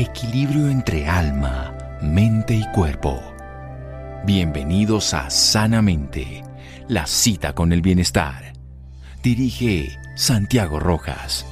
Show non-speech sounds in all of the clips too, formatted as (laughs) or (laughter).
Equilibrio entre alma, mente y cuerpo. Bienvenidos a Sanamente, la cita con el bienestar. Dirige Santiago Rojas.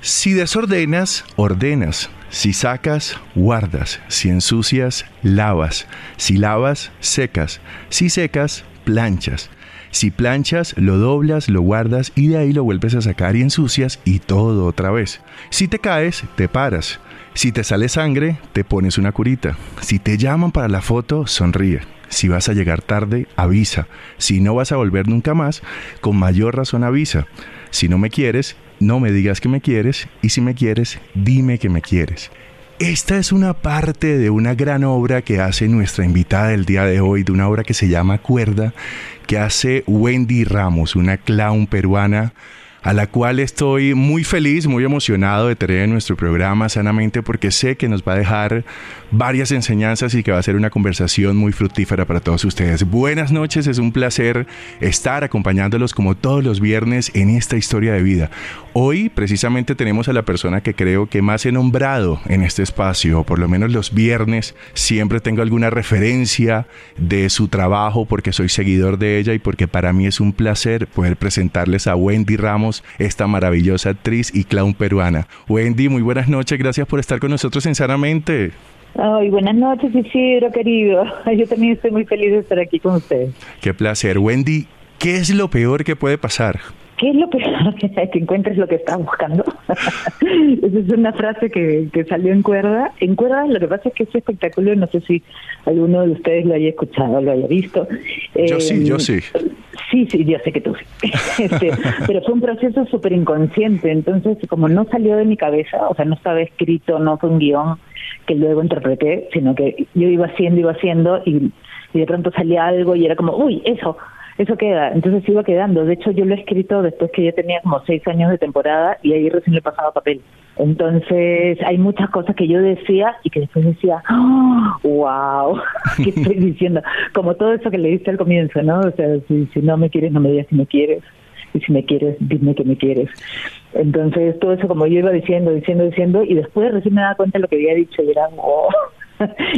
Si desordenas, ordenas. Si sacas, guardas. Si ensucias, lavas. Si lavas, secas. Si secas, planchas. Si planchas, lo doblas, lo guardas y de ahí lo vuelves a sacar y ensucias y todo otra vez. Si te caes, te paras. Si te sale sangre, te pones una curita. Si te llaman para la foto, sonríe. Si vas a llegar tarde, avisa. Si no vas a volver nunca más, con mayor razón avisa. Si no me quieres, no me digas que me quieres y si me quieres, dime que me quieres. Esta es una parte de una gran obra que hace nuestra invitada del día de hoy, de una obra que se llama Cuerda, que hace Wendy Ramos, una clown peruana a la cual estoy muy feliz, muy emocionado de tener en nuestro programa sanamente porque sé que nos va a dejar varias enseñanzas y que va a ser una conversación muy fructífera para todos ustedes. Buenas noches, es un placer estar acompañándolos como todos los viernes en esta historia de vida. Hoy precisamente tenemos a la persona que creo que más he nombrado en este espacio, o por lo menos los viernes siempre tengo alguna referencia de su trabajo porque soy seguidor de ella y porque para mí es un placer poder presentarles a Wendy Ramos esta maravillosa actriz y clown peruana. Wendy, muy buenas noches, gracias por estar con nosotros sinceramente. Ay, buenas noches, Isidro, querido. Yo también estoy muy feliz de estar aquí con usted. Qué placer. Wendy, ¿qué es lo peor que puede pasar? ¿Qué es lo peor? (laughs) que encuentres lo que estás buscando. (laughs) Esa es una frase que, que salió en cuerda. En cuerda lo que pasa es que ese espectáculo, no sé si alguno de ustedes lo haya escuchado, lo haya visto. Yo sí, yo sí. Sí, sí, yo sé que tú sí. (laughs) Este, pero fue un proceso súper inconsciente, entonces como no salió de mi cabeza, o sea, no estaba escrito, no fue un guion que luego interpreté, sino que yo iba haciendo, iba haciendo y, y de pronto salía algo y era como, uy, eso, eso queda, entonces iba quedando. De hecho, yo lo he escrito después que ya tenía como seis años de temporada y ahí recién le pasaba papel. Entonces, hay muchas cosas que yo decía y que después decía, ¡Oh, wow, (laughs) ¿qué (laughs) estoy diciendo? Como todo eso que le diste al comienzo, ¿no? O sea, si, si no me quieres, no me digas si me quieres. Y si me quieres, dime que me quieres. Entonces, todo eso como yo iba diciendo, diciendo, diciendo, y después recién me daba cuenta de lo que había dicho y era, (laughs) oh.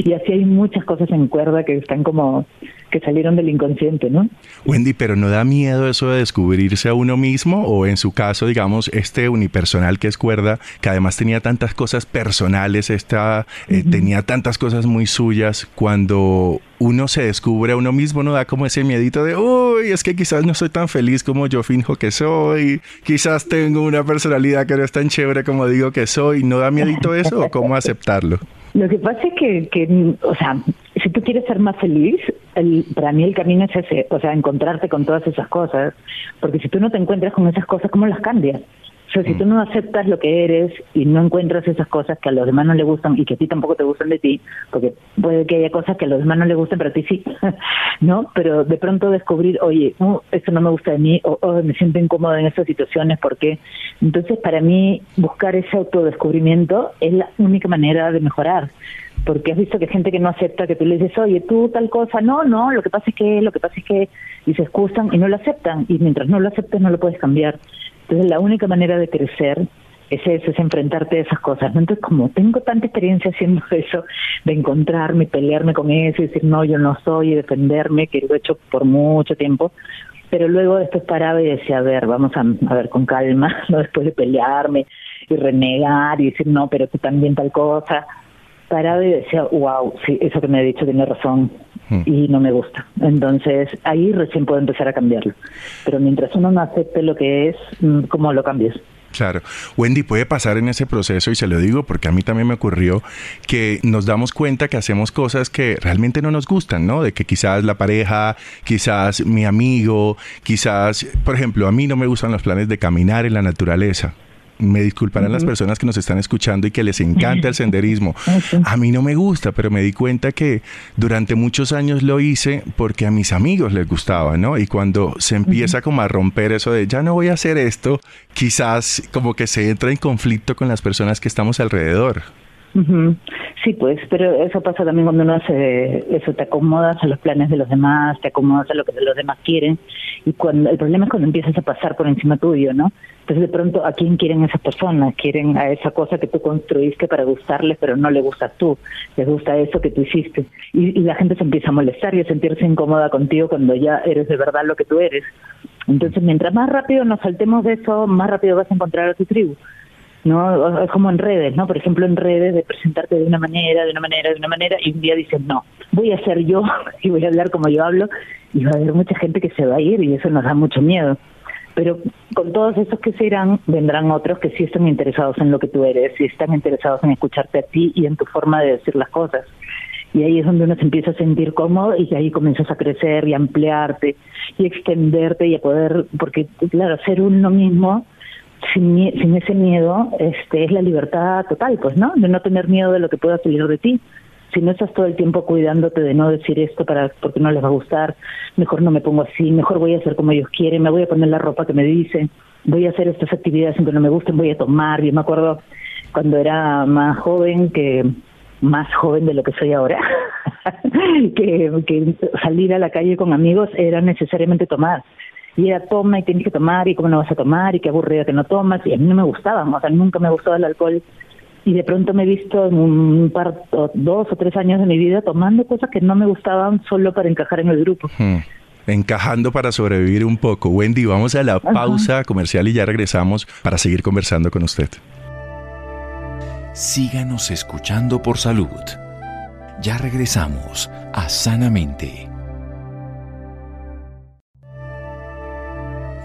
y así hay muchas cosas en cuerda que están como que salieron del inconsciente, ¿no? Wendy, pero ¿no da miedo eso de descubrirse a uno mismo? O en su caso, digamos, este unipersonal que es cuerda, que además tenía tantas cosas personales, esta, eh, tenía tantas cosas muy suyas, cuando uno se descubre a uno mismo, no da como ese miedito de, uy, es que quizás no soy tan feliz como yo finjo que soy, quizás tengo una personalidad que no es tan chévere como digo que soy, ¿no da miedito eso o cómo (laughs) aceptarlo? Lo que pasa es que, que, o sea, si tú quieres ser más feliz, el, para mí el camino es ese, o sea, encontrarte con todas esas cosas, porque si tú no te encuentras con esas cosas, ¿cómo las cambias? O sea, si mm. tú no aceptas lo que eres y no encuentras esas cosas que a los demás no le gustan y que a ti tampoco te gustan de ti, porque puede que haya cosas que a los demás no le gusten, pero a ti sí, (laughs) ¿no? Pero de pronto descubrir, oye, no, esto no me gusta de mí, o me siento incómodo en estas situaciones, porque entonces para mí buscar ese autodescubrimiento es la única manera de mejorar porque has visto que gente que no acepta que tú le dices, oye, tú tal cosa, no, no, lo que pasa es que, lo que pasa es que, y se excusan y no lo aceptan, y mientras no lo aceptes no lo puedes cambiar. Entonces la única manera de crecer es eso, es enfrentarte a esas cosas. Entonces, como tengo tanta experiencia haciendo (laughs) eso, de encontrarme, pelearme con eso y decir, no, yo no soy, y defenderme, que lo he hecho por mucho tiempo, pero luego después paraba y decía, a ver, vamos a, a ver con calma, (laughs) no después de pelearme y renegar y decir, no, pero tú también tal cosa, paraba y decía, wow, sí, eso que me ha dicho tiene razón hmm. y no me gusta. Entonces ahí recién puedo empezar a cambiarlo. Pero mientras uno no acepte lo que es, mm, ¿cómo lo cambias? Claro. Wendy, puede pasar en ese proceso, y se lo digo porque a mí también me ocurrió, que nos damos cuenta que hacemos cosas que realmente no nos gustan, ¿no? De que quizás la pareja, quizás mi amigo, quizás, por ejemplo, a mí no me gustan los planes de caminar en la naturaleza me disculparán las personas que nos están escuchando y que les encanta el (laughs) senderismo. A mí no me gusta, pero me di cuenta que durante muchos años lo hice porque a mis amigos les gustaba, ¿no? Y cuando se empieza como a romper eso de ya no voy a hacer esto, quizás como que se entra en conflicto con las personas que estamos alrededor. Sí, pues, pero eso pasa también cuando uno hace eso, te acomodas a los planes de los demás, te acomodas a lo que los demás quieren, y cuando el problema es cuando empiezas a pasar por encima tuyo, ¿no? Entonces de pronto, ¿a quién quieren esas personas? Quieren a esa cosa que tú construiste para gustarles, pero no le gusta tú, les gusta eso que tú hiciste. Y, y la gente se empieza a molestar y a sentirse incómoda contigo cuando ya eres de verdad lo que tú eres. Entonces, mientras más rápido nos saltemos de eso, más rápido vas a encontrar a tu tribu. ¿No? Es como en redes, ¿no? Por ejemplo, en redes de presentarte de una manera, de una manera, de una manera, y un día dices, no, voy a ser yo (laughs) y voy a hablar como yo hablo, y va a haber mucha gente que se va a ir y eso nos da mucho miedo. Pero con todos esos que se irán, vendrán otros que sí están interesados en lo que tú eres, y están interesados en escucharte a ti y en tu forma de decir las cosas. Y ahí es donde uno se empieza a sentir cómodo y ahí comienzas a crecer y ampliarte y extenderte y a poder, porque claro, ser uno mismo sin, sin ese miedo este es la libertad total, pues, ¿no? De no tener miedo de lo que pueda salir de ti. Si no estás todo el tiempo cuidándote de no decir esto para porque no les va a gustar, mejor no me pongo así, mejor voy a hacer como ellos quieren, me voy a poner la ropa que me dicen, voy a hacer estas actividades aunque no me gusten, voy a tomar. Yo me acuerdo cuando era más joven que más joven de lo que soy ahora, (laughs) que, que salir a la calle con amigos era necesariamente tomar y era toma y tienes que tomar y cómo no vas a tomar y qué aburrido que no tomas y a mí no me gustaba, o sea, nunca me gustó el alcohol y de pronto me he visto en un par, dos o tres años de mi vida tomando cosas que no me gustaban solo para encajar en el grupo. Hmm. Encajando para sobrevivir un poco. Wendy, vamos a la pausa comercial y ya regresamos para seguir conversando con usted. Síganos escuchando por salud. Ya regresamos a Sanamente.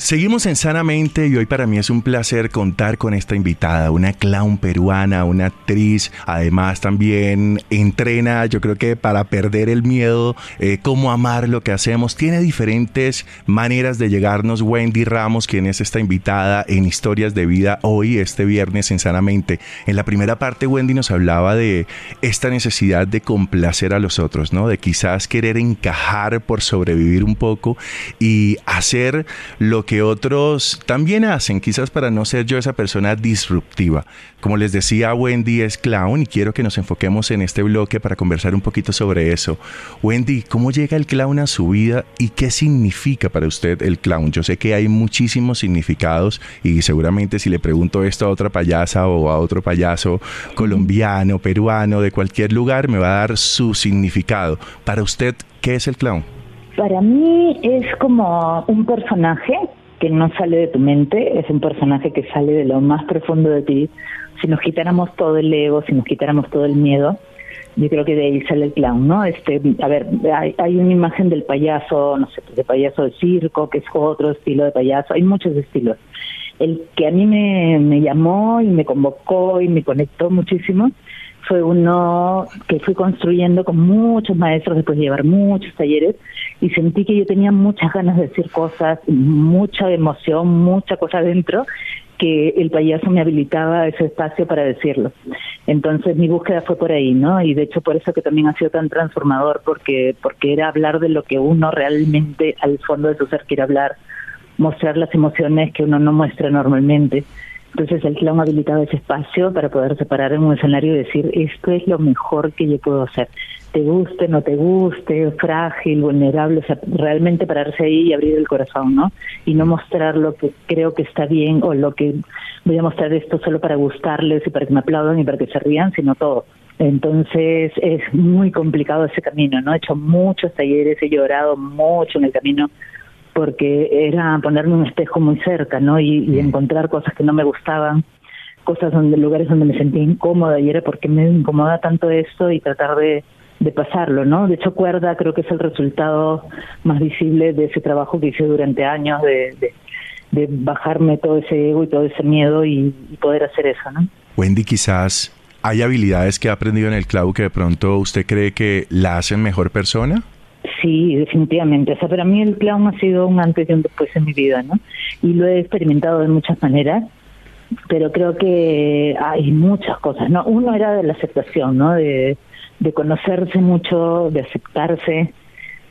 Seguimos en Sanamente y hoy para mí es un placer contar con esta invitada, una clown peruana, una actriz, además también entrena, yo creo que para perder el miedo, eh, cómo amar lo que hacemos, tiene diferentes maneras de llegarnos. Wendy Ramos, quien es esta invitada en Historias de Vida hoy, este viernes en Sanamente. En la primera parte Wendy nos hablaba de esta necesidad de complacer a los otros, ¿no? De quizás querer encajar por sobrevivir un poco y hacer lo que otros también hacen, quizás para no ser yo esa persona disruptiva. Como les decía, Wendy es clown y quiero que nos enfoquemos en este bloque para conversar un poquito sobre eso. Wendy, ¿cómo llega el clown a su vida y qué significa para usted el clown? Yo sé que hay muchísimos significados y seguramente si le pregunto esto a otra payasa o a otro payaso colombiano, peruano, de cualquier lugar, me va a dar su significado. Para usted, ¿qué es el clown? Para mí es como un personaje que no sale de tu mente, es un personaje que sale de lo más profundo de ti. Si nos quitáramos todo el ego, si nos quitáramos todo el miedo, yo creo que de ahí sale el clown, ¿no? Este, a ver, hay, hay una imagen del payaso, no sé, de payaso de circo, que es otro estilo de payaso, hay muchos estilos. El que a mí me, me llamó y me convocó y me conectó muchísimo fue uno que fui construyendo con muchos maestros después de llevar muchos talleres y sentí que yo tenía muchas ganas de decir cosas, mucha emoción, mucha cosa dentro que el payaso me habilitaba ese espacio para decirlo. Entonces mi búsqueda fue por ahí, ¿no? Y de hecho por eso que también ha sido tan transformador porque porque era hablar de lo que uno realmente al fondo de su ser quiere hablar, mostrar las emociones que uno no muestra normalmente. Entonces el clown habilitaba ese espacio para poder separar en un escenario y decir, esto es lo mejor que yo puedo hacer. Te guste, no te guste, frágil, vulnerable, o sea, realmente pararse ahí y abrir el corazón, ¿no? Y no mostrar lo que creo que está bien o lo que voy a mostrar esto solo para gustarles y para que me aplaudan y para que se rían, sino todo. Entonces es muy complicado ese camino, ¿no? He hecho muchos talleres, he llorado mucho en el camino porque era ponerme un espejo muy cerca, ¿no? Y, mm. encontrar cosas que no me gustaban, cosas donde lugares donde me sentía incómoda y era porque me incomoda tanto esto y tratar de, de pasarlo, ¿no? De hecho, cuerda creo que es el resultado más visible de ese trabajo que hice durante años de, de, bajarme todo ese ego y todo ese miedo y, y poder hacer eso, ¿no? Wendy, quizás hay habilidades que ha aprendido en el clavo que de pronto usted cree que la hacen mejor persona. Sí, definitivamente. O sea, para mí el clown ha sido un antes y un después en mi vida, ¿no? Y lo he experimentado de muchas maneras, pero creo que hay muchas cosas, ¿no? Uno era de la aceptación, ¿no? De, de conocerse mucho, de aceptarse,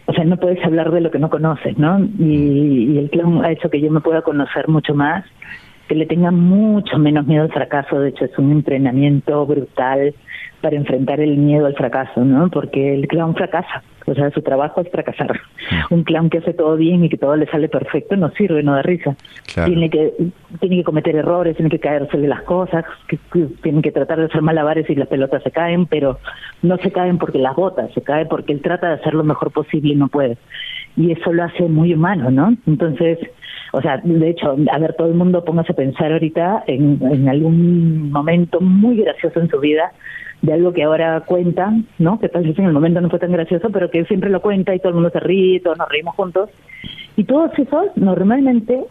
o sea, no puedes hablar de lo que no conoces, ¿no? Y, y el clown ha hecho que yo me pueda conocer mucho más, que le tenga mucho menos miedo al fracaso, de hecho es un entrenamiento brutal para enfrentar el miedo al fracaso, ¿no? Porque el clown fracasa, o sea, su trabajo es fracasar. Mm. Un clown que hace todo bien y que todo le sale perfecto no sirve, no da risa. Tiene que tiene que cometer errores, tiene que caerse de las cosas, que, tiene que tratar de hacer malabares y las pelotas se caen, pero no se caen porque las botas, se cae porque él trata de hacer lo mejor posible y no puede. Y eso lo hace muy humano, ¿no? Entonces, o sea, de hecho, a ver, todo el mundo póngase a pensar ahorita en, en algún momento muy gracioso en su vida de algo que ahora cuenta, ¿no? Que tal vez en el momento no fue tan gracioso, pero que siempre lo cuenta y todo el mundo se ríe, todos nos reímos juntos. Y todos esos, normalmente,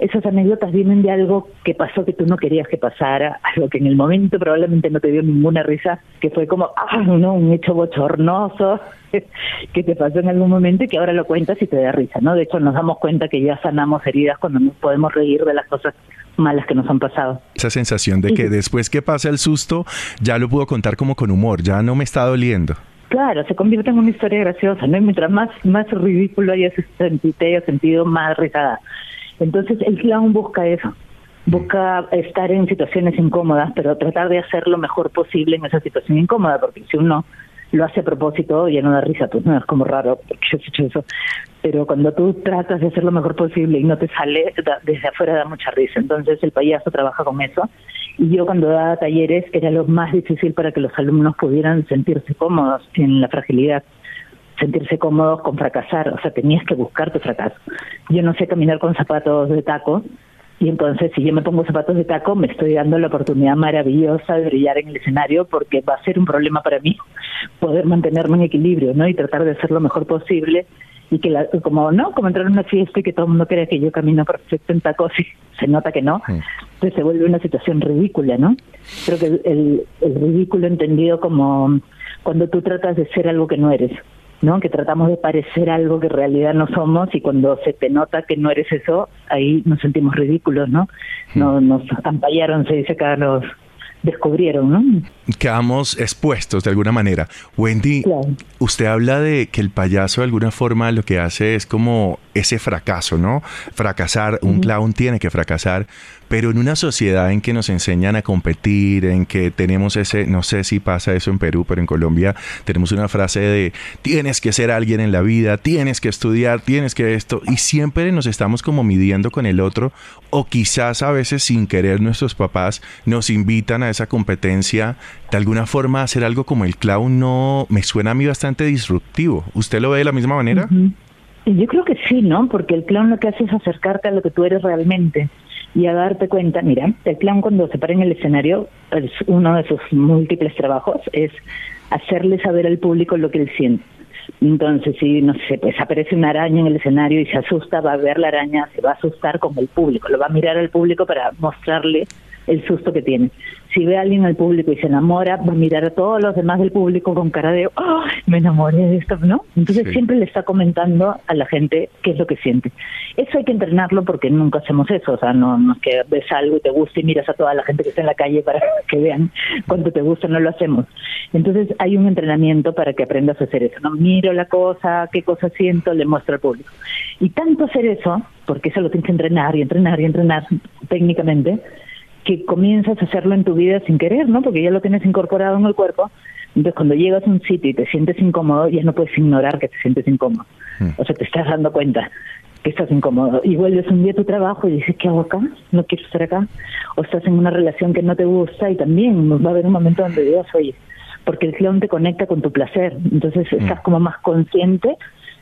esas anécdotas vienen de algo que pasó que tú no querías que pasara, (laughs) algo que en el momento probablemente no te dio ninguna risa, que fue como, ah, no, un hecho bochornoso (laughs) que te pasó en algún momento y que ahora lo cuentas y te da risa, ¿no? De hecho, nos damos cuenta que ya sanamos heridas cuando nos podemos reír de las cosas malas que nos han pasado. Esa sensación de que después que pasa el susto, ya lo puedo contar como con humor, ya no me está doliendo. Claro, se convierte en una historia graciosa, ¿no? Y mientras más, más ridículo haya sentido, sentido, más risada. Entonces el clown busca eso, busca estar en situaciones incómodas, pero tratar de hacer lo mejor posible en esa situación incómoda, porque si uno lo hace a propósito, ya no da risa, pues no es como raro, porque yo he hecho eso. Pero cuando tú tratas de hacer lo mejor posible y no te sale, desde afuera da mucha risa. Entonces el payaso trabaja con eso. Y yo cuando daba talleres era lo más difícil para que los alumnos pudieran sentirse cómodos en la fragilidad sentirse cómodos con fracasar, o sea, tenías que buscar tu fracaso. Yo no sé caminar con zapatos de taco, y entonces, si yo me pongo zapatos de taco, me estoy dando la oportunidad maravillosa de brillar en el escenario porque va a ser un problema para mí poder mantenerme en equilibrio, ¿no? Y tratar de hacer lo mejor posible y que la, como no como entrar en una fiesta y que todo el mundo crea que yo camino perfecto en tacos y se nota que no entonces se vuelve una situación ridícula no creo que el, el ridículo entendido como cuando tú tratas de ser algo que no eres ¿no? Que tratamos de parecer algo que en realidad no somos y cuando se te nota que no eres eso, ahí nos sentimos ridículos, ¿no? no nos ampallaron, se dice acá los descubrieron, ¿no? Quedamos expuestos de alguna manera. Wendy, usted habla de que el payaso de alguna forma lo que hace es como ese fracaso, ¿no? Fracasar, un clown tiene que fracasar, pero en una sociedad en que nos enseñan a competir, en que tenemos ese, no sé si pasa eso en Perú, pero en Colombia tenemos una frase de tienes que ser alguien en la vida, tienes que estudiar, tienes que esto, y siempre nos estamos como midiendo con el otro, o quizás a veces sin querer nuestros papás nos invitan a esa competencia, de alguna forma hacer algo como el clown no me suena a mí bastante disruptivo. ¿Usted lo ve de la misma manera? Yo creo que sí, ¿no? Porque el clown lo que hace es acercarte a lo que tú eres realmente y a darte cuenta, mira, el clown cuando se para en el escenario, es uno de sus múltiples trabajos es hacerle saber al público lo que él siente. Entonces, si, no sé, pues aparece una araña en el escenario y se asusta, va a ver la araña, se va a asustar con el público, lo va a mirar al público para mostrarle el susto que tiene. Si ve a alguien al público y se enamora, va a mirar a todos los demás del público con cara de, oh, me enamoré de esto, ¿no? Entonces siempre le está comentando a la gente qué es lo que siente. Eso hay que entrenarlo porque nunca hacemos eso, o sea, no, no es que ves algo y te gusta y miras a toda la gente que está en la calle para (laughs) que vean cuánto te gusta, no lo hacemos. Entonces hay un entrenamiento para que aprendas a hacer eso, ¿no? Miro la cosa, qué cosa siento, le muestro al público. Y tanto hacer eso, porque eso lo tienes que entrenar y entrenar y entrenar técnicamente, que comienzas a hacerlo en tu vida sin querer, ¿no? Porque ya lo tienes incorporado en el cuerpo. Entonces, cuando llegas a un sitio y te sientes incómodo, ya no puedes ignorar que te sientes incómodo. Mm. O sea, te estás dando cuenta que estás incómodo. Y vuelves un día a tu trabajo y dices, ¿qué hago acá? No quiero estar acá. O estás en una relación que no te gusta y también va a haber un momento donde digas, oye, porque el clown te conecta con tu placer. Entonces, mm. estás como más consciente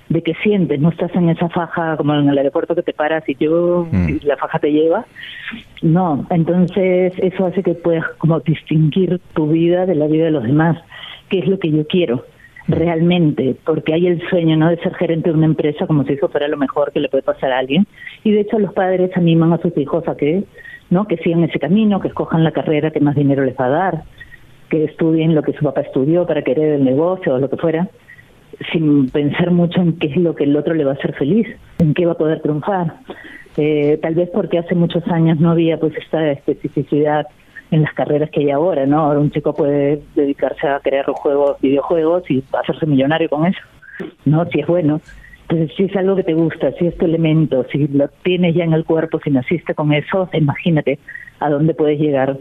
de qué sientes, no estás en esa faja como en el aeropuerto que te paras y yo mm. la faja te lleva. No, entonces eso hace que puedas como distinguir tu vida de la vida de los demás, qué es lo que yo quiero realmente, porque hay el sueño no de ser gerente de una empresa como si eso fuera lo mejor que le puede pasar a alguien y de hecho los padres animan a sus hijos a que no que sigan ese camino, que escojan la carrera que más dinero les va a dar, que estudien lo que su papá estudió para querer el negocio o lo que fuera sin pensar mucho en qué es lo que el otro le va a hacer feliz, en qué va a poder triunfar. Eh, tal vez porque hace muchos años no había pues esta especificidad en las carreras que hay ahora, ¿no? Ahora un chico puede dedicarse a crear juegos, videojuegos y hacerse millonario con eso. ¿no? Si es bueno. Entonces, si es algo que te gusta, si es tu elemento, si lo tienes ya en el cuerpo, si naciste con eso, imagínate a dónde puedes llegar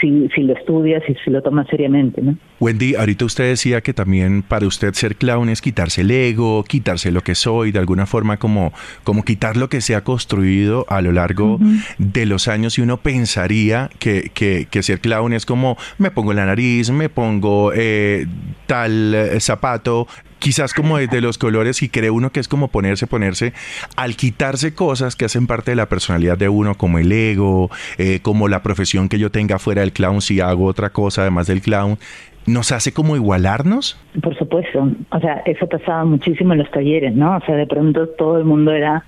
si, si lo estudias y si lo tomas seriamente, ¿no? Wendy, ahorita usted decía que también para usted ser clown es quitarse el ego, quitarse lo que soy, de alguna forma como, como quitar lo que se ha construido a lo largo de los años y uno pensaría que, que, que, ser clown es como me pongo la nariz, me pongo eh, tal eh, zapato, quizás como desde los colores y cree uno que es como ponerse, ponerse, al quitarse cosas que hacen parte de la personalidad de uno, como el ego, eh, como la profesión que yo tenga fuera del clown, si hago otra cosa además del clown, ¿nos hace como igualarnos? Por supuesto, o sea, eso pasaba muchísimo en los talleres, ¿no? O sea, de pronto todo el mundo era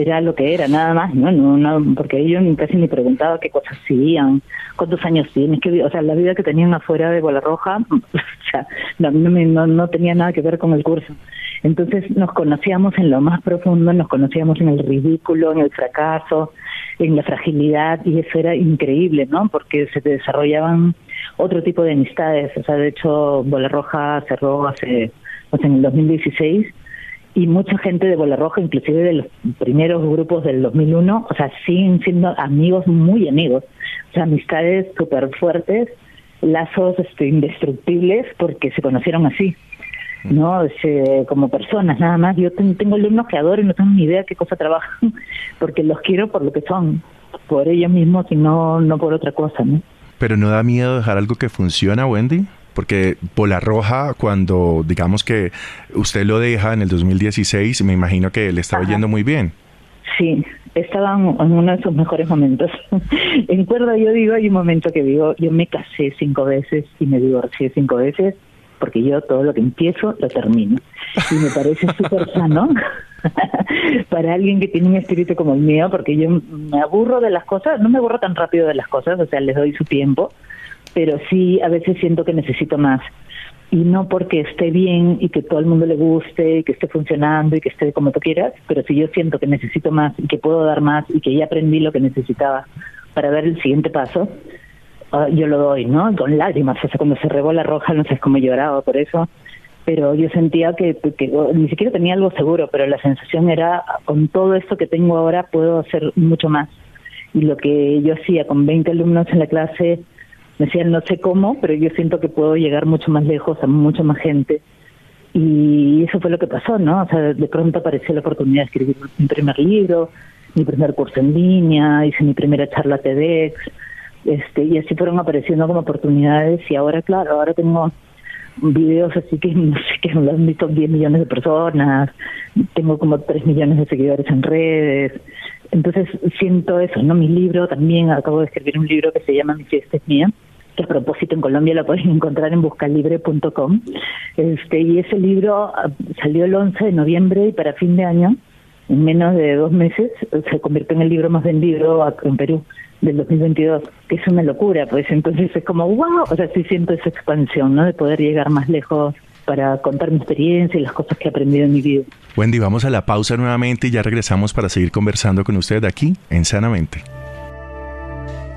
era lo que era, nada más, ¿no? no, no porque ellos casi ni preguntaba qué cosas hacían, cuántos años tienes, qué, o sea, la vida que tenían afuera de Bola (laughs) Roja, o sea, no, no, no tenía nada que ver con el curso. Entonces nos conocíamos en lo más profundo, nos conocíamos en el ridículo, en el fracaso, en la fragilidad, y eso era increíble, ¿no? Porque se desarrollaban otro tipo de amistades. O sea, de hecho, Bola Roja cerró hace, o en el 2016 y mucha gente de Bola Roja, inclusive de los primeros grupos del 2001, o sea, siguen siendo amigos muy amigos, o sea, amistades súper fuertes, lazos este, indestructibles porque se conocieron así, ¿no? Este, como personas nada más. Yo tengo alumnos que adoro y no tengo ni idea qué cosa trabajan, (laughs) porque los quiero por lo que son, por ellos mismos y no, no por otra cosa, ¿no? Pero no da miedo dejar algo que funciona, Wendy? Porque Bola Roja, cuando digamos que usted lo deja en el 2016, me imagino que le estaba yendo muy bien. Sí, estaban en uno de sus mejores momentos. (laughs) en cuerda yo digo, hay un momento que digo, yo me casé cinco veces y me divorcié cinco veces, porque yo todo lo que empiezo lo termino. Y me parece (laughs) súper sano (laughs) para alguien que tiene un espíritu como el mío, porque yo me aburro de las cosas, no me aburro tan rápido de las cosas, o sea, les doy su tiempo, pero sí a veces siento que necesito más. Y no porque esté bien y que todo el mundo le guste y que esté funcionando y que esté como tú quieras, pero si yo siento que necesito más y que puedo dar más y que ya aprendí lo que necesitaba para dar el siguiente paso, ah, yo lo doy, ¿no? Con lágrimas. O sea, cuando se regó la roja, no sé cómo lloraba por eso pero yo sentía que, que, ni siquiera tenía algo seguro, pero la sensación era, con todo esto que tengo ahora, puedo hacer mucho más. Y lo que yo hacía con 20 alumnos en la clase, me decían, no sé cómo, pero yo siento que puedo llegar mucho más lejos a mucha más gente. Y eso fue lo que pasó, ¿no? O sea, de pronto apareció la oportunidad de escribir mi primer libro, mi primer curso en línea, hice mi primera charla TEDx, este, y así fueron apareciendo como oportunidades. Y ahora, claro, ahora tengo videos así que (laughs) no sé que lo han visto 10 millones de personas, tengo como 3 millones de seguidores en redes, entonces siento eso, ¿no? Mi libro también, acabo de escribir un libro que se llama Mi fiesta es mía, que a propósito en Colombia lo pueden (laughs) encontrar en buscalibre.com. Este, y ese libro ah, salió el 11 de noviembre y para fin de año, en menos de dos meses, se convirtió en el libro más vendido en Perú del 2022, que es una locura, pues entonces es como, wow, o sea, sí siento esa expansión, ¿no? De poder llegar más lejos para contar mi experiencia y las cosas que he aprendido en mi vida. Wendy, vamos a la pausa nuevamente y ya regresamos para seguir conversando con usted aquí en Sanamente.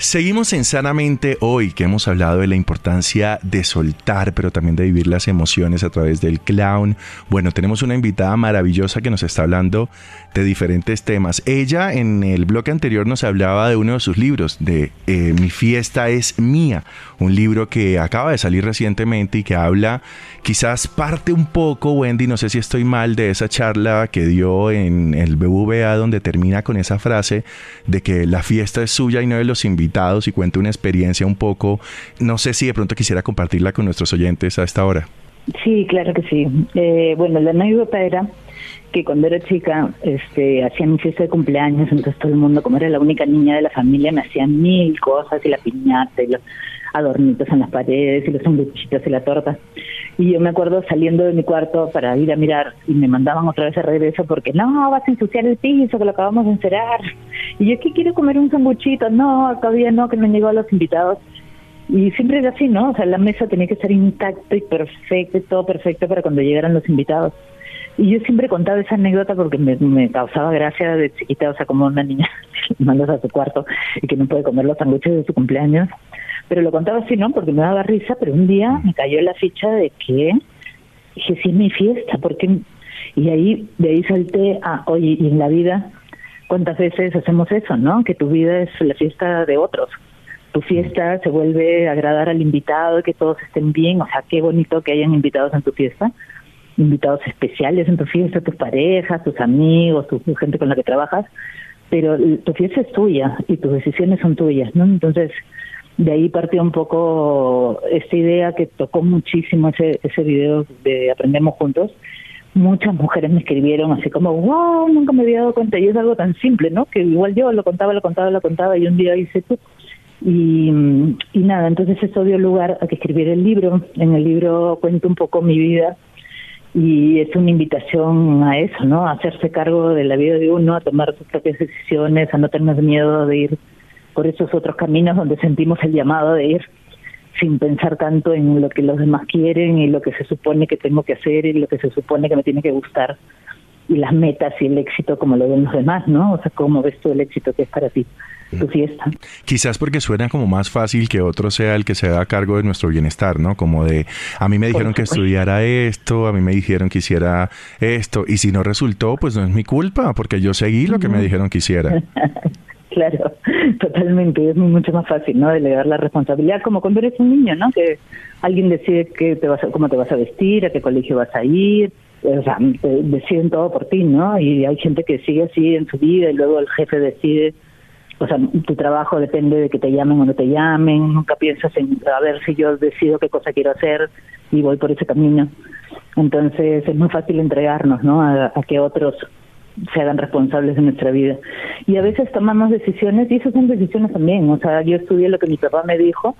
Seguimos en Sanamente hoy que hemos hablado de la importancia de soltar, pero también de vivir las emociones a través del clown. Bueno, tenemos una invitada maravillosa que nos está hablando de diferentes temas. Ella en el bloque anterior nos hablaba de uno de sus libros, de eh, Mi fiesta es mía, un libro que acaba de salir recientemente y que habla, quizás parte un poco, Wendy, no sé si estoy mal, de esa charla que dio en el BVA donde termina con esa frase de que la fiesta es suya y no de los invitados y cuenta una experiencia un poco, no sé si de pronto quisiera compartirla con nuestros oyentes a esta hora. Sí, claro que sí. Eh, bueno, la anécdota era que cuando era chica este, hacía mi fiesta de cumpleaños, entonces todo el mundo, como era la única niña de la familia, me hacían mil cosas y la piñata y los adornitos en las paredes y los sándwichitos y la torta. Y yo me acuerdo saliendo de mi cuarto para ir a mirar y me mandaban otra vez de regreso porque no, vas a ensuciar el piso que lo acabamos de encerar. Y yo, ¿qué quiero comer un sanguchito? No, todavía no, que no han llegado los invitados. Y siempre era así, ¿no? O sea, la mesa tenía que estar intacta y perfecta, y todo perfecto para cuando llegaran los invitados. Y yo siempre contaba esa anécdota porque me, me causaba gracia de chiquita, o sea, como una niña (laughs) mandas a su cuarto y que no puede comer los sándwiches de su cumpleaños. Pero lo contaba así, ¿no? Porque me daba risa, pero un día me cayó la ficha de que dije, sí, es mi fiesta, porque Y ahí, de ahí salté a, oye, y en la vida, ¿cuántas veces hacemos eso, no? Que tu vida es la fiesta de otros. Tu fiesta se vuelve a agradar al invitado, que todos estén bien, o sea, qué bonito que hayan invitados en tu fiesta, invitados especiales en tu fiesta, tus parejas, tus amigos, tu, tu gente con la que trabajas, pero tu fiesta es tuya y tus decisiones son tuyas, ¿no? Entonces, de ahí partió un poco esta idea que tocó muchísimo ese, ese video de Aprendemos Juntos. Muchas mujeres me escribieron así como, wow, nunca me había dado cuenta. Y es algo tan simple, ¿no? Que igual yo lo contaba, lo contaba, lo contaba y un día hice tú. Y, y nada, entonces eso dio lugar a que escribiera el libro. En el libro cuento un poco mi vida y es una invitación a eso, ¿no? A hacerse cargo de la vida de uno, a tomar sus propias decisiones, a no tener miedo de ir por esos otros caminos donde sentimos el llamado de ir sin pensar tanto en lo que los demás quieren y lo que se supone que tengo que hacer y lo que se supone que me tiene que gustar y las metas y el éxito como lo ven los demás, ¿no? O sea, cómo ves tú el éxito que es para ti tu fiesta. Quizás porque suena como más fácil que otro sea el que se haga cargo de nuestro bienestar, ¿no? Como de, a mí me dijeron que estudiara esto, a mí me dijeron que hiciera esto, y si no resultó, pues no es mi culpa, porque yo seguí lo que me dijeron que hiciera. (laughs) Claro, (laughs) totalmente. Es mucho más fácil, ¿no? Delegar la responsabilidad, como cuando eres un niño, ¿no? Que alguien decide qué te vas a, cómo te vas a vestir, a qué colegio vas a ir, o sea, deciden todo por ti, ¿no? Y hay gente que sigue así en su vida y luego el jefe decide, o sea, tu trabajo depende de que te llamen o no te llamen, nunca piensas en a ver si yo decido qué cosa quiero hacer y voy por ese camino. Entonces es muy fácil entregarnos, ¿no? A, a que otros se hagan responsables de nuestra vida. Y a veces tomamos decisiones, y esas son decisiones también. O sea, yo estudié lo que mi papá me dijo.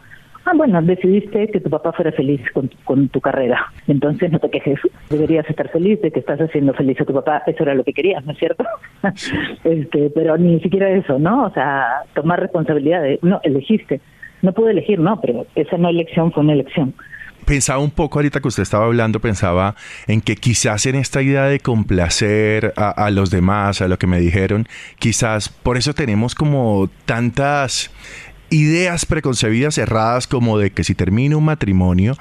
Ah, bueno, decidiste que tu papá fuera feliz con, con tu carrera. Entonces no te quejes. Deberías estar feliz de que estás haciendo feliz a tu papá. Eso era lo que querías, ¿no es cierto? (laughs) este, pero ni siquiera eso, ¿no? O sea, tomar responsabilidad de, no, elegiste. No pude elegir, no, pero esa no elección fue una elección pensaba un poco ahorita que usted estaba hablando, pensaba en que quizás en esta idea de complacer a, a, los demás, a lo que me dijeron, quizás por eso tenemos como tantas ideas preconcebidas erradas como de que si termino un matrimonio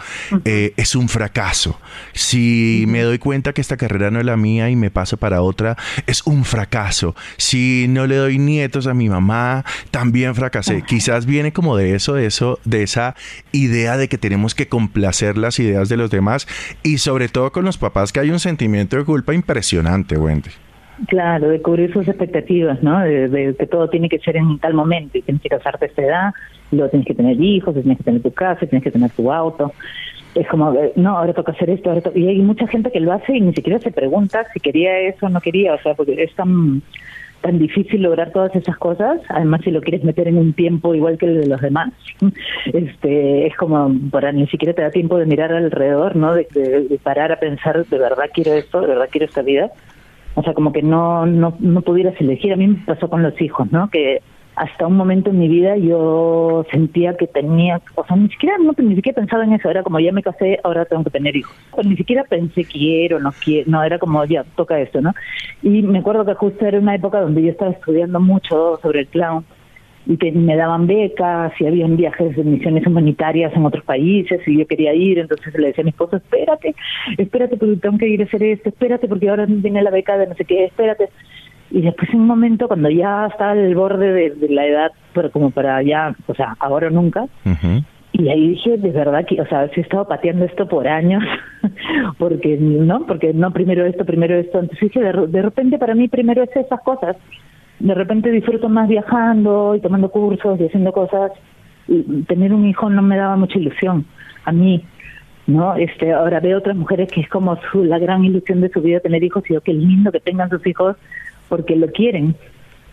eh, es un fracaso. Si me doy cuenta que esta carrera no es la mía y me paso para otra, es un fracaso. Si no le doy nietos a mi mamá, también fracasé. Uh -huh. Quizás viene como de eso, de eso, de esa idea de que tenemos que complacer las ideas de los demás y sobre todo con los papás que hay un sentimiento de culpa impresionante, Wendy. Claro, de cubrir sus expectativas, ¿no? De, de, que todo tiene que ser en tal momento y tienes que casarte a esta edad, luego tienes que tener hijos, tienes que tener tu casa, tienes que tener tu auto. Es como, no, ahora toca hacer esto, ahora toca... y hay mucha gente que lo hace y ni siquiera se pregunta si quería eso o no quería, o sea, porque es tan tan difícil lograr todas esas cosas, además si lo quieres meter en un tiempo igual que el de los demás, (laughs) este es como para ni siquiera te da tiempo de mirar alrededor, ¿no? De, de, de parar a pensar, de verdad quiero esto, de verdad quiero esta vida o sea, como que no, no, no pudieras elegir. A mí me pasó con los hijos, ¿no? Que hasta un momento en mi vida yo sentía que tenía, o sea, ni siquiera, no, ni siquiera pensaba en eso, era como ya me casé, ahora tengo que tener hijos. O ni siquiera pensé quiero, no quiero, no, era como ya toca esto, ¿no? Y me acuerdo que justo era una época donde yo estaba estudiando mucho sobre el clown y que me daban becas y habían viajes de misiones humanitarias en otros países y yo quería ir, entonces le decía a mi esposo, espérate, espérate porque tengo que ir a hacer esto, espérate porque ahora viene la beca de no sé qué, espérate. Y después en un momento cuando ya estaba al borde de, de la edad, pero como para ya, o sea, ahora o nunca, uh -huh. Y ahí dije, de verdad que, o sea, si he estado pateando esto por años, (laughs) porque no, porque no primero esto, primero esto. Entonces dije, de, de repente para mí primero es esas cosas de repente disfruto más viajando y tomando cursos y haciendo cosas. Tener un hijo no me daba mucha ilusión a mí, ¿no? Este, ahora veo otras mujeres que es como su, la gran ilusión de su vida tener hijos y yo qué lindo que tengan sus hijos porque lo quieren,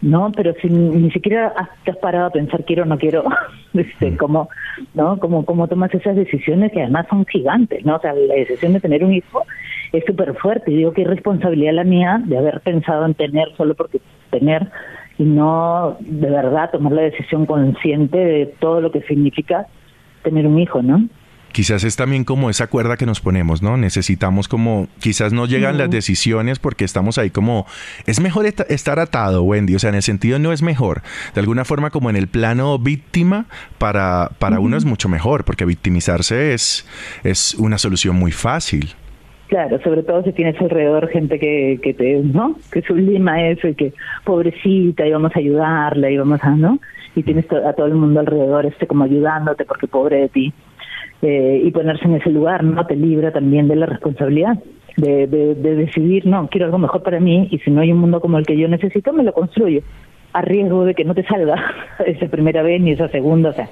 ¿no? Pero si ni siquiera te has parado a pensar quiero o no quiero, (laughs) este, como, ¿no? Como, como tomas esas decisiones que además son gigantes, ¿no? O sea, la decisión de tener un hijo es súper fuerte y digo que responsabilidad la mía de haber pensado en tener solo porque tener y no de verdad tomar la decisión consciente de todo lo que significa tener un hijo, ¿no? Quizás es también como esa cuerda que nos ponemos, ¿no? Necesitamos como, quizás no llegan las decisiones porque estamos ahí como, es mejor estar atado, Wendy, o sea, en el sentido no es mejor, de alguna forma como en el plano víctima, para, para uno es mucho mejor, porque victimizarse es, es una solución muy fácil. Claro, sobre todo si tienes alrededor gente que, que te, ¿no? Que sublima eso y que pobrecita y vamos a ayudarla y vamos a, ¿no? Y tienes a todo el mundo alrededor este como ayudándote porque pobre de ti. Eh, y ponerse en ese lugar, ¿no? Te libra también de la responsabilidad de, de, decidir, no, quiero algo mejor para mí y si no hay un mundo como el que yo necesito, me lo construyo a riesgo de que no te salga (laughs) esa primera vez ni esa segunda, o sea,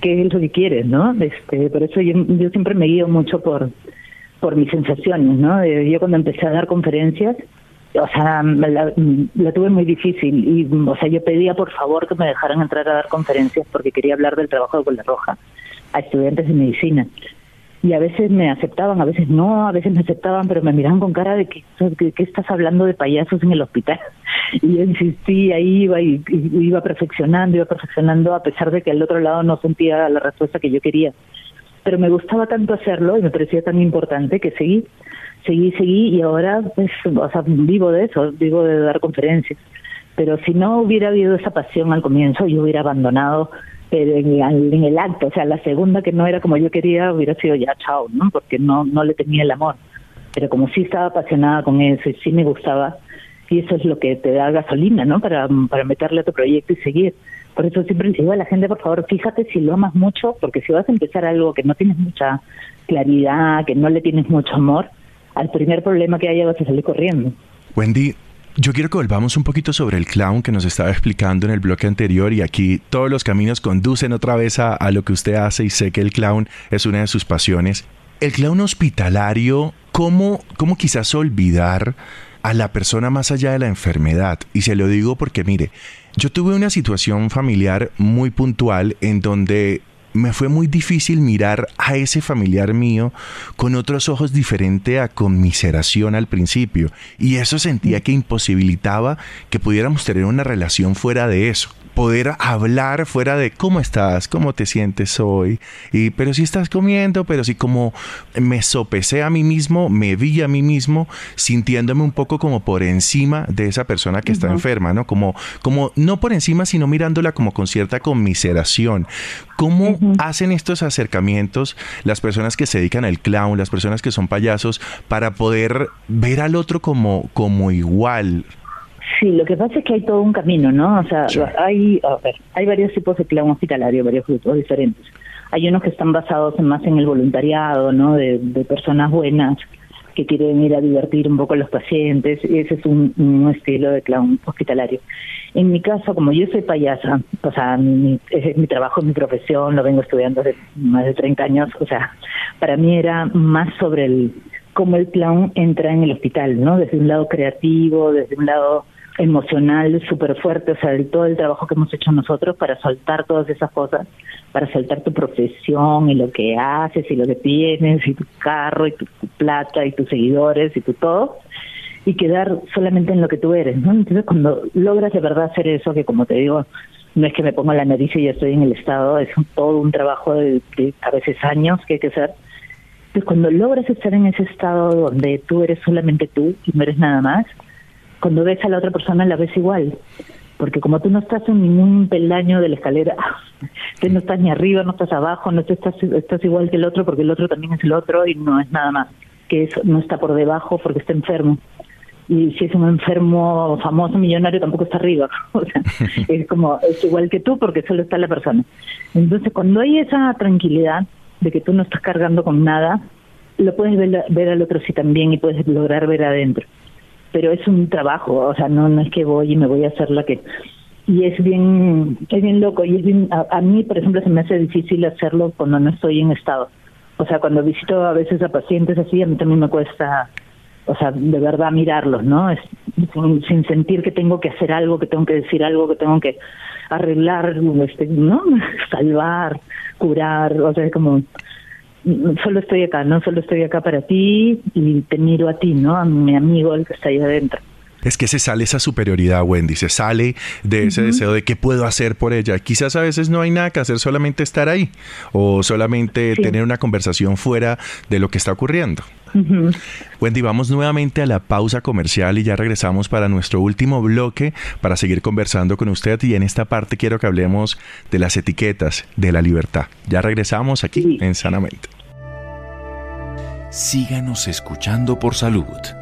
qué es lo que quieres, ¿no? Este, por eso yo, yo siempre me guío mucho por por mis sensaciones, ¿no? Yo cuando empecé a dar conferencias, o sea, la, tuve muy difícil y, o sea, yo pedía por favor que me dejaran entrar a dar conferencias porque quería hablar del trabajo de Bola Roja a estudiantes de medicina. Y a veces me aceptaban, a veces no, a veces me aceptaban, pero me miraban con cara de que, ¿qué estás hablando de payasos en el hospital? (laughs) Y yo insistí, ahí iba y, iba perfeccionando, iba perfeccionando, a pesar de que al otro lado no sentía la respuesta que yo quería. Pero me gustaba tanto hacerlo y me parecía tan importante que seguí, seguí, seguí y ahora pues, o sea, vivo de eso, vivo de dar conferencias. Pero si no hubiera habido esa pasión al comienzo, yo hubiera abandonado en, el acto, o sea, la segunda que no era como yo quería hubiera sido ya chao, ¿no? Porque no, no le tenía el amor. Pero como sí estaba apasionada con eso y sí me gustaba, y eso es lo que te da gasolina, ¿no? Para, para meterle a tu proyecto y seguir. Por eso siempre le digo a la gente, por favor, fíjate si lo amas mucho, porque si vas a empezar algo que no tienes mucha claridad, que no le tienes mucho amor, al primer problema que haya vas a salir corriendo. Wendy, yo quiero que volvamos un poquito sobre el clown que nos estaba explicando en el bloque anterior y aquí todos los caminos conducen otra vez a, lo que usted hace y sé que el clown es una de sus pasiones. El clown hospitalario, ¿cómo, cómo quizás olvidar a la persona más allá de la enfermedad? Y se lo digo porque mire, yo tuve una situación familiar muy puntual en donde me fue muy difícil mirar a ese familiar mío con otros ojos diferente a conmiseración al principio. Y eso sentía que imposibilitaba que pudiéramos tener una relación fuera de eso poder hablar fuera de cómo estás, cómo te sientes hoy, y pero si estás comiendo, pero si como me sopesé a mí mismo, me vi a mí mismo sintiéndome un poco como por encima de esa persona que está enferma, ¿no? Como como no por encima, sino mirándola como con cierta conmiseración. ¿Cómo hacen estos acercamientos las personas que se dedican al clown, las personas que son payasos para poder ver al otro como como igual? Sí, lo que pasa es que hay todo un camino, ¿no? O sea, hay, a ver, hay varios tipos de clown hospitalario, varios grupos diferentes. Hay unos que están basados más en el voluntariado, ¿no? De, personas buenas que quieren ir a divertir un poco a los pacientes. Ese es un, estilo de clown hospitalario. En mi caso, como yo soy payasa, o sea, mi, mi trabajo, mi profesión, lo vengo estudiando hace más de 30 años, o sea, para mí era más sobre el cómo el clown entra en el hospital, ¿no? Desde un lado creativo, desde un lado emocional súper fuerte, o sea, todo el trabajo que hemos hecho nosotros para soltar todas esas cosas, para soltar tu profesión y lo que haces y lo que tienes y tu carro y tu, plata y tus seguidores y tu todo y quedar solamente en lo que tú eres, ¿no? Entonces cuando logras de verdad hacer eso, que como te digo, no es que me ponga la nariz y ya estoy en el estado, es todo un trabajo de, de a veces años que hay que hacer. Entonces cuando logras estar en ese estado donde tú eres solamente tú y no eres nada más, cuando ves a la otra persona la ves igual. Porque como tú no estás en ningún peldaño de la escalera, (laughs) tú no estás ni arriba, no estás abajo, no estás, estás igual que el otro porque el otro también es el otro y no es nada más. Que eso no está por debajo porque está enfermo. Y si es un enfermo famoso, millonario, tampoco está arriba. (laughs) O sea, (laughs) es como, es igual que tú porque solo está la persona. Entonces, cuando hay esa tranquilidad de que tú no estás cargando con nada, lo puedes ver, ver al otro sí también y puedes lograr ver adentro pero es un trabajo, o sea, no, no es que voy y me voy a hacer la que... Y es bien, es bien loco, y es bien, a, mí, por ejemplo, se me hace difícil hacerlo cuando no estoy en estado. O sea, cuando visito a veces a pacientes así, a mí también me cuesta, o sea, de verdad mirarlos, ¿no? Es, sin, sin sentir que tengo que hacer algo, que tengo que decir algo, que tengo que arreglar, este, ¿no? (laughs) Salvar, curar, o sea, como solo estoy acá, no solo estoy acá para ti y te miro a ti, ¿no? A mi amigo, el que está ahí adentro. Es que se sale esa superioridad, Wendy, se sale de ese deseo de qué puedo hacer por ella. Quizás a veces no hay nada que hacer, solamente estar ahí o solamente tener una conversación fuera de lo que está ocurriendo. Wendy, vamos nuevamente a la pausa comercial y ya regresamos para nuestro último bloque para seguir conversando con usted y en esta parte quiero que hablemos de las etiquetas de la libertad. Ya regresamos aquí en Sanamente. Síganos escuchando por salud.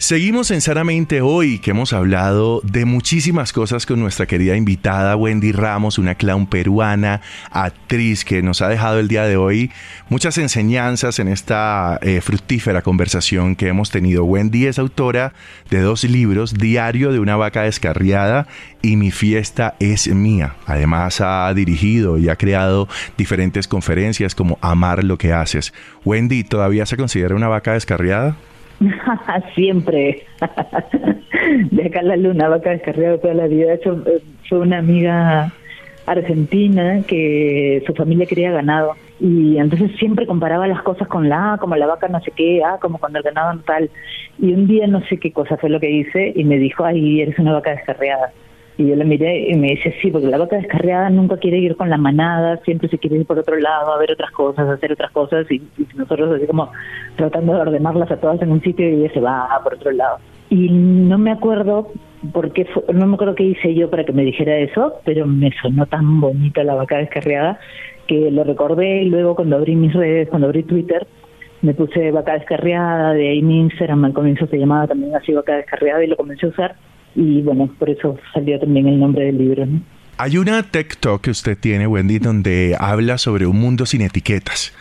Seguimos en Sanamente hoy que hemos hablado de muchísimas cosas con nuestra querida invitada Wendy Ramos, una clown peruana, actriz que nos ha dejado el día de hoy muchas enseñanzas en esta eh, fructífera conversación que hemos tenido. Wendy es autora de dos libros, Diario de una vaca descarriada y Mi fiesta es mía. Además ha dirigido y ha creado diferentes conferencias como Amar lo que haces. Wendy, ¿todavía se considera una vaca descarriada? (laughs) Siempre. (laughs) De acá la luna, vaca descarriada toda la vida. De hecho, eh, fue una amiga argentina que su familia quería ganado y entonces siempre comparaba las cosas con la como la vaca no sé qué, ah, como cuando el ganado no tal. Y un día no sé qué cosa fue lo que hice y me dijo, ay, eres una vaca descarriada. Y yo le miré y me dice, sí, porque la vaca descarriada nunca quiere ir con la manada, siempre se quiere ir por otro lado, a ver otras cosas, a hacer otras cosas, y, nosotros así como tratando de ordenarlas a todas en un sitio y ella se va por otro lado. Y no me acuerdo por qué, no me acuerdo qué hice yo para que me dijera eso, pero me sonó tan bonita la vaca descarriada que lo recordé y luego cuando abrí mis redes, cuando abrí Twitter, me puse vaca descarriada, de ahí mi Instagram al comienzo se llamaba también así vaca descarriada y lo comencé a usar y bueno, por eso salió también el nombre del libro. Hay una TikTok que usted tiene, Wendy, donde habla sobre un mundo sin etiquetas,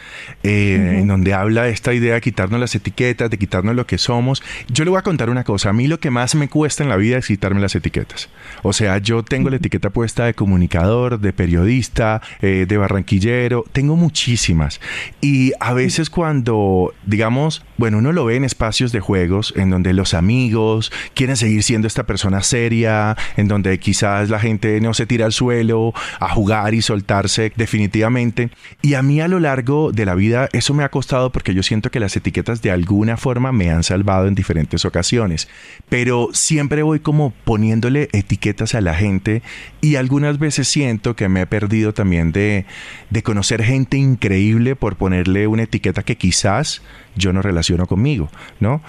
eh, en donde habla esta idea de quitarnos las etiquetas, de quitarnos lo que somos. Yo le voy a contar una cosa, a mí lo que más me cuesta en la vida es quitarme las etiquetas. O sea, yo tengo la etiqueta puesta de comunicador, de periodista, eh, de barranquillero, tengo muchísimas. Y a veces cuando, digamos, bueno, uno lo ve en espacios de juegos, en donde los amigos quieren seguir siendo esta persona seria, en donde quizás la gente no se tira suelo, a jugar y soltarse definitivamente. Y a mí a lo largo de la vida eso me ha costado porque yo siento que las etiquetas de alguna forma me han salvado en diferentes ocasiones. Pero siempre voy como poniéndole etiquetas a la gente y algunas veces siento que me he perdido también de, de conocer gente increíble por ponerle una etiqueta que quizás yo no relaciono conmigo, ¿no?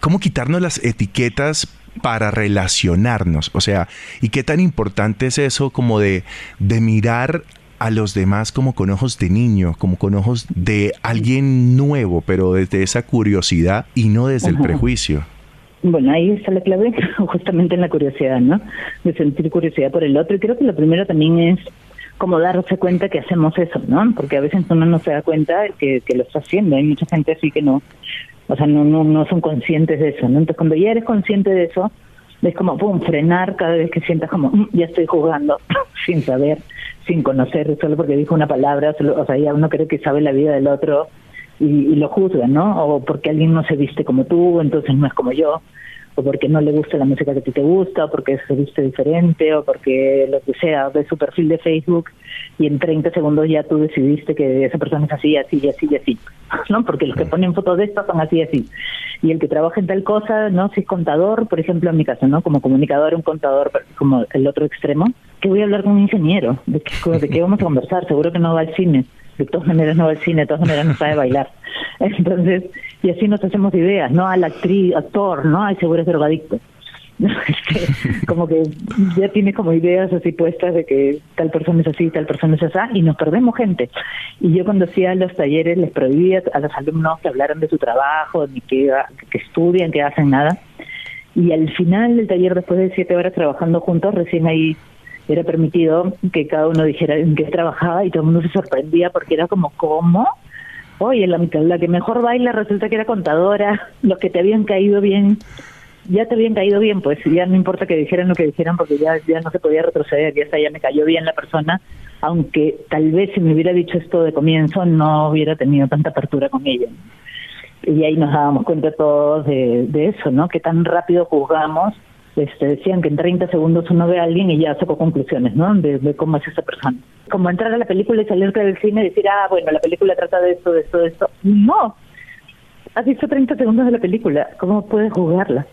¿Cómo quitarnos las etiquetas para relacionarnos. O sea, ¿y qué tan importante es eso como de, de mirar a los demás como con ojos de niño, como con ojos de alguien nuevo, pero desde esa curiosidad y no desde el prejuicio? Bueno, ahí está la clave, (laughs) justamente en la curiosidad, ¿no? De sentir curiosidad por el otro. Y creo que lo primero también es como darse cuenta que hacemos eso, ¿no? Porque a veces uno no se da cuenta que, que lo está haciendo. Hay mucha gente así que no, o sea, no, no, no son conscientes de eso, ¿no? Entonces, cuando ya eres consciente de eso, es como, pum, frenar cada vez que sientas como, mm, ya estoy jugando, (laughs) sin saber, sin conocer, solo porque dijo una palabra, o sea, ya uno cree que sabe la vida del otro y, y lo juzga, ¿no? O porque alguien no se viste como tú, entonces no es como yo o porque no le gusta la música que a ti te gusta, o porque se viste diferente, o porque lo que sea, de su perfil de Facebook y en 30 segundos ya tú decidiste que esa persona es así, así, y así, y así, (laughs) ¿no? Porque los que ponen fotos de esto son así, así. Y el que trabaja en tal cosa, ¿no? Si es contador, por ejemplo, en mi caso, ¿no? Como comunicador, un contador, como el otro extremo, que voy a hablar con un ingeniero, ¿de qué, vamos a conversar? Seguro que no va al cine de todas maneras no va al cine, de todas maneras no sabe bailar. (laughs) Entonces, y así nos hacemos ideas, ¿no? Al actriz, actor, ¿no? Ay, seguro es drogadicto. (laughs) como que ya tiene como ideas así puestas de que tal persona es así, tal persona es así, y nos perdemos gente. Y yo cuando hacía los talleres les prohibía a los alumnos que hablaran de su trabajo, ni que, que estudian, que hacen nada. Y al final del taller, después de siete horas trabajando juntos, recién ahí era permitido que cada uno dijera en qué trabajaba y todo el mundo se sorprendía porque era como, ¿cómo? Oye, la, la que mejor baila resulta que era contadora, (laughs) los que te habían caído bien, ya te habían caído bien, pues ya no importa que dijeran lo que dijeran porque ya, ya no se podía retroceder, ya está, ya me cayó bien la persona, aunque tal vez si me hubiera dicho esto de comienzo no hubiera tenido tanta apertura con ella. Y ahí nos dábamos cuenta todos de, de eso, ¿no? Que tan rápido juzgamos este, decían que en 30 segundos uno ve a alguien y ya sacó conclusiones, ¿no? De, cómo es esa persona. Como entrar a la película y salirte del cine y decir, ah, bueno, la película trata de esto, de esto, de esto. No. Has visto 30 segundos de la película. ¿Cómo puedes jugarla?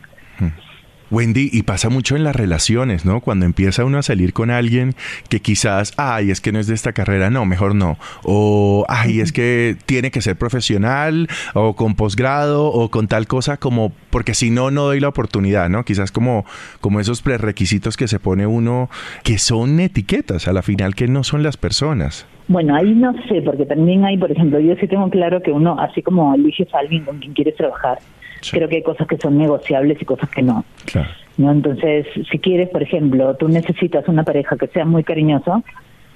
Wendy, y pasa mucho en las relaciones, ¿no? Cuando empieza uno a salir con alguien que quizás, ay, es que no es de esta carrera, no, mejor no. O, ay, es que tiene que ser profesional o con posgrado o con tal cosa como, porque si no, no doy la oportunidad, ¿no? Quizás como, como esos prerequisitos que se pone uno, que son etiquetas a la final, que no son las personas. Bueno, ahí no sé, porque también hay, por ejemplo, yo sí tengo claro que uno, así como eliges a alguien con quien quieres trabajar, creo que hay cosas que son negociables y cosas que no. ¿no? Entonces, si quieres, por ejemplo, tú necesitas una pareja que sea muy cariñoso,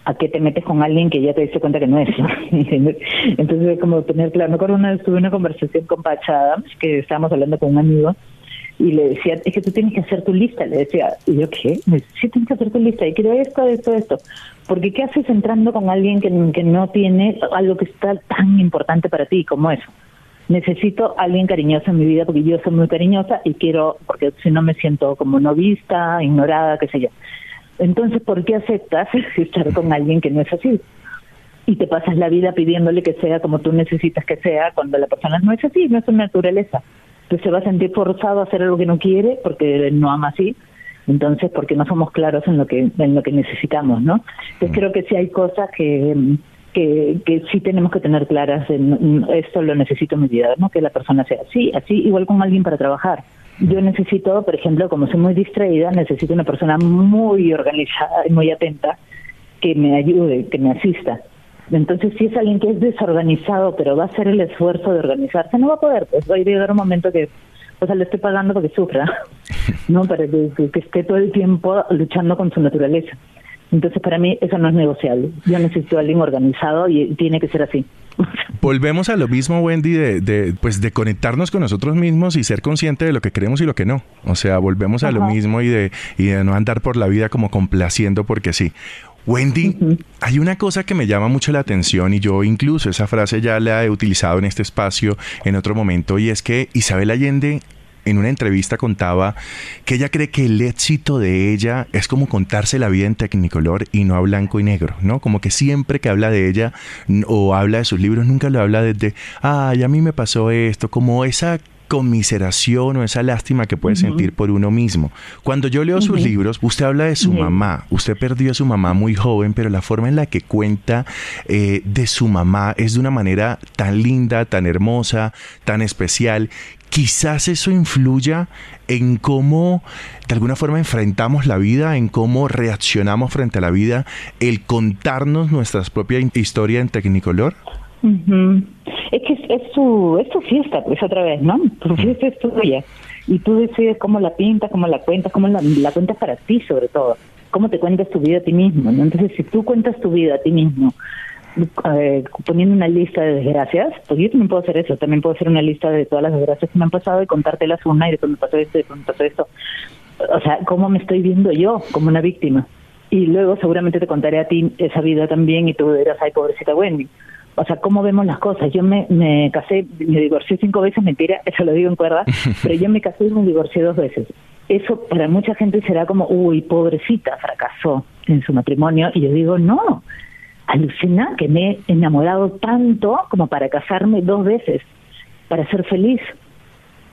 ¿a qué te metes con alguien que ya te diste cuenta que no es? (laughs) Entonces, es como tener claro. Me acuerdo una vez tuve una conversación con Pachada, que estábamos hablando con un amigo, y le decía, es que tú tienes que hacer tu lista. Le decía, ¿y yo qué? Sí, tienes que hacer tu lista. Y quiero esto, esto, esto. Porque ¿qué haces entrando con alguien que, que no tiene algo que está tan importante para ti como eso? Necesito alguien cariñoso en mi vida porque yo soy muy cariñosa y quiero, porque si no me siento como no vista, ignorada, qué sé yo. Entonces, ¿por qué aceptas (laughs) estar con alguien que no es así? Y te pasas la vida pidiéndole que sea como tú necesitas que sea cuando la persona no es así, no es su naturaleza. Entonces se va a sentir forzado a hacer algo que no quiere porque no ama así. Entonces, porque no somos claros en lo que en lo que necesitamos, ¿no? Entonces creo que sí hay cosas que que, que sí tenemos que tener claras, en, esto lo necesito en mi vida, ¿no? Que la persona sea así, así, igual con alguien para trabajar. Yo necesito, por ejemplo, como soy muy distraída, necesito una persona muy organizada y muy atenta que me ayude, que me asista. Entonces, si es alguien que es desorganizado, pero va a hacer el esfuerzo de organizarse, no va a poder, pues va a llegar un momento que, o sea, le estoy pagando para que sufra, (laughs) ¿no? Para que esté todo el tiempo luchando con su naturaleza. Entonces, para mí eso no es negociable. Yo necesito a alguien organizado y tiene que ser así. (laughs) Volvemos a lo mismo, Wendy, de, pues de conectarnos con nosotros mismos y ser consciente de lo que queremos y lo que no. O sea, volvemos a lo mismo y de, y de no andar por la vida como complaciendo porque sí. Wendy, hay una cosa que me llama mucho la atención y yo incluso esa frase ya la he utilizado en este espacio en otro momento y es que Isabel Allende en una entrevista contaba que ella cree que el éxito de ella es como contarse la vida en Technicolor y no a blanco y negro, ¿no? Como que siempre que habla de ella o habla de sus libros, nunca lo habla desde, ay, a mí me pasó esto, como esa conmiseración o esa lástima que puede sentir por uno mismo. Cuando yo leo sus libros, usted habla de su mamá, usted perdió a su mamá muy joven, pero la forma en la que cuenta eh, de su mamá es de una manera tan linda, tan hermosa, tan especial, quizás eso influya en cómo de alguna forma enfrentamos la vida, en cómo reaccionamos frente a la vida, el contarnos nuestra propia historia en Tecnicolor? Es que es, su, es tu fiesta, pues otra vez, ¿no? Tu fiesta es tuya. Y tú decides cómo la pintas, cómo la cuentas, cómo la, la cuentas para ti sobre todo. Cómo te cuentas tu vida a ti mismo, ¿no? Entonces, si tú cuentas tu vida a ti mismo, eh, poniendo una lista de desgracias, pues yo también puedo hacer eso, también puedo hacer una lista de todas las desgracias que me han pasado y contártelas una y después me pasó esto y después me pasó esto. O sea, cómo me estoy viendo yo como una víctima. Y luego seguramente te contaré a ti esa vida también y tú dirás, ay, pobrecita Wendy. O sea, cómo vemos las cosas. Yo me, me casé, me divorcié cinco veces, mentira, (laughs) eso lo digo en cuerda, (laughs) pero yo me casé y me divorcié dos veces. Eso para mucha gente será como, uy, pobrecita, fracasó en su matrimonio. Y yo digo, no, alucina que me he enamorado tanto como para casarme dos veces, para ser feliz.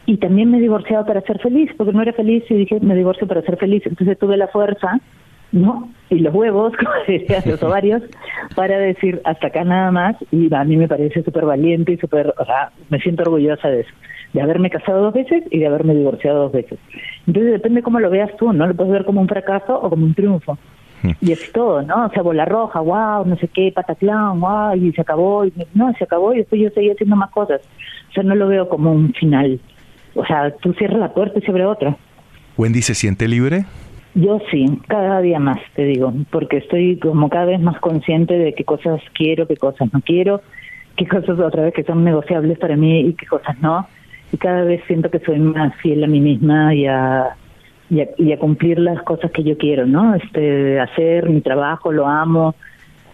Y también me he divorciado para ser feliz, porque no era feliz y dije, me divorcio para ser feliz. Entonces tuve la fuerza, ¿no? Y los huevos, (laughs) como decían los ovarios, para decir hasta acá nada más. Y a mí me parece súper valiente y súper, o sea, me siento orgullosa de eso, de haberme casado dos veces y de haberme divorciado dos veces. Entonces depende cómo lo veas tú, ¿no? Lo puedes ver como un fracaso o como un triunfo. Y es todo, ¿no? O sea, bola roja, wow, no sé qué, pataclán, wow, y se acabó, y no, se acabó y después yo seguí haciendo más cosas. O sea, no lo veo como un final. O sea, tú cierras la puerta y se abre otra. ¿Wendy se siente libre? Yo sí, cada día más, te digo, porque estoy como cada vez más consciente de qué cosas quiero, qué cosas no quiero, qué cosas otra vez que son negociables para mí y qué cosas no. Y cada vez siento que soy más fiel a mí misma y a, y a, cumplir las cosas que yo quiero, ¿no? Este, hacer mi trabajo, lo amo.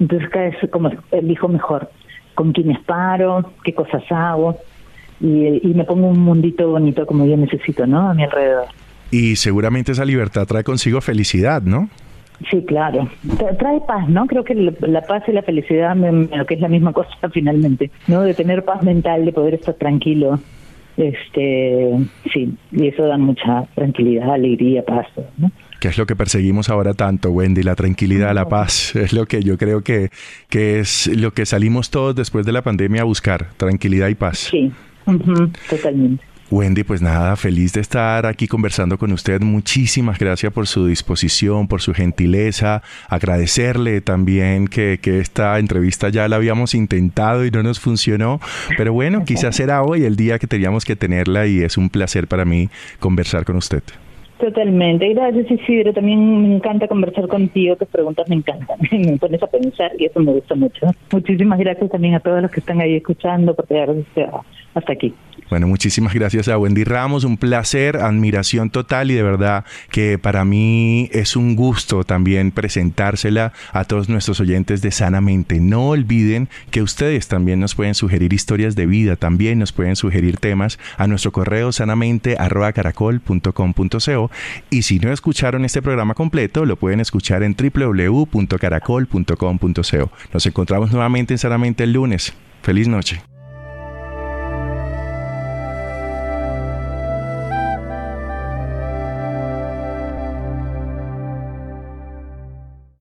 Entonces cada vez como elijo mejor con quiénes paro, qué cosas hago y, y me pongo un mundito bonito como yo necesito, ¿no? A mi alrededor. Y seguramente esa libertad trae consigo felicidad, ¿no? Sí, claro. Trae paz, ¿no? Creo que la paz y la felicidad, lo que es la misma (laughs) cosa finalmente, ¿no? De tener paz mental, de poder estar tranquilo. Este, sí, y eso da mucha tranquilidad, alegría, paz, ¿no? que es lo que perseguimos ahora tanto, Wendy, la tranquilidad, la paz, (laughs) es lo que yo creo que, que es lo que salimos todos después de la pandemia a buscar, tranquilidad y paz. Sí, totalmente. Wendy, pues nada, feliz de estar aquí conversando con usted. Muchísimas gracias por su disposición, por su gentileza. Agradecerle también que, que, esta entrevista ya la habíamos intentado y no nos funcionó. Pero bueno, quizás será hoy el día que teníamos que tenerla y es un placer para mí conversar con usted. Totalmente. Gracias, Isidro. También me encanta conversar contigo. Tus preguntas me encantan. (laughs) me pones a pensar y eso me gusta mucho. Muchísimas gracias también a todos los que están ahí escuchando por quedarse hasta aquí. Bueno, muchísimas gracias a Wendy Ramos, un placer, admiración total y de verdad que para mí es un gusto también presentársela a todos nuestros oyentes de Sanamente. No olviden que ustedes también nos pueden sugerir historias de vida, también nos pueden sugerir temas a nuestro correo sanamente@caracol.com.co y si no escucharon este programa completo, lo pueden escuchar en www.caracol.com.co. Nos encontramos nuevamente en Sanamente el lunes. Feliz noche.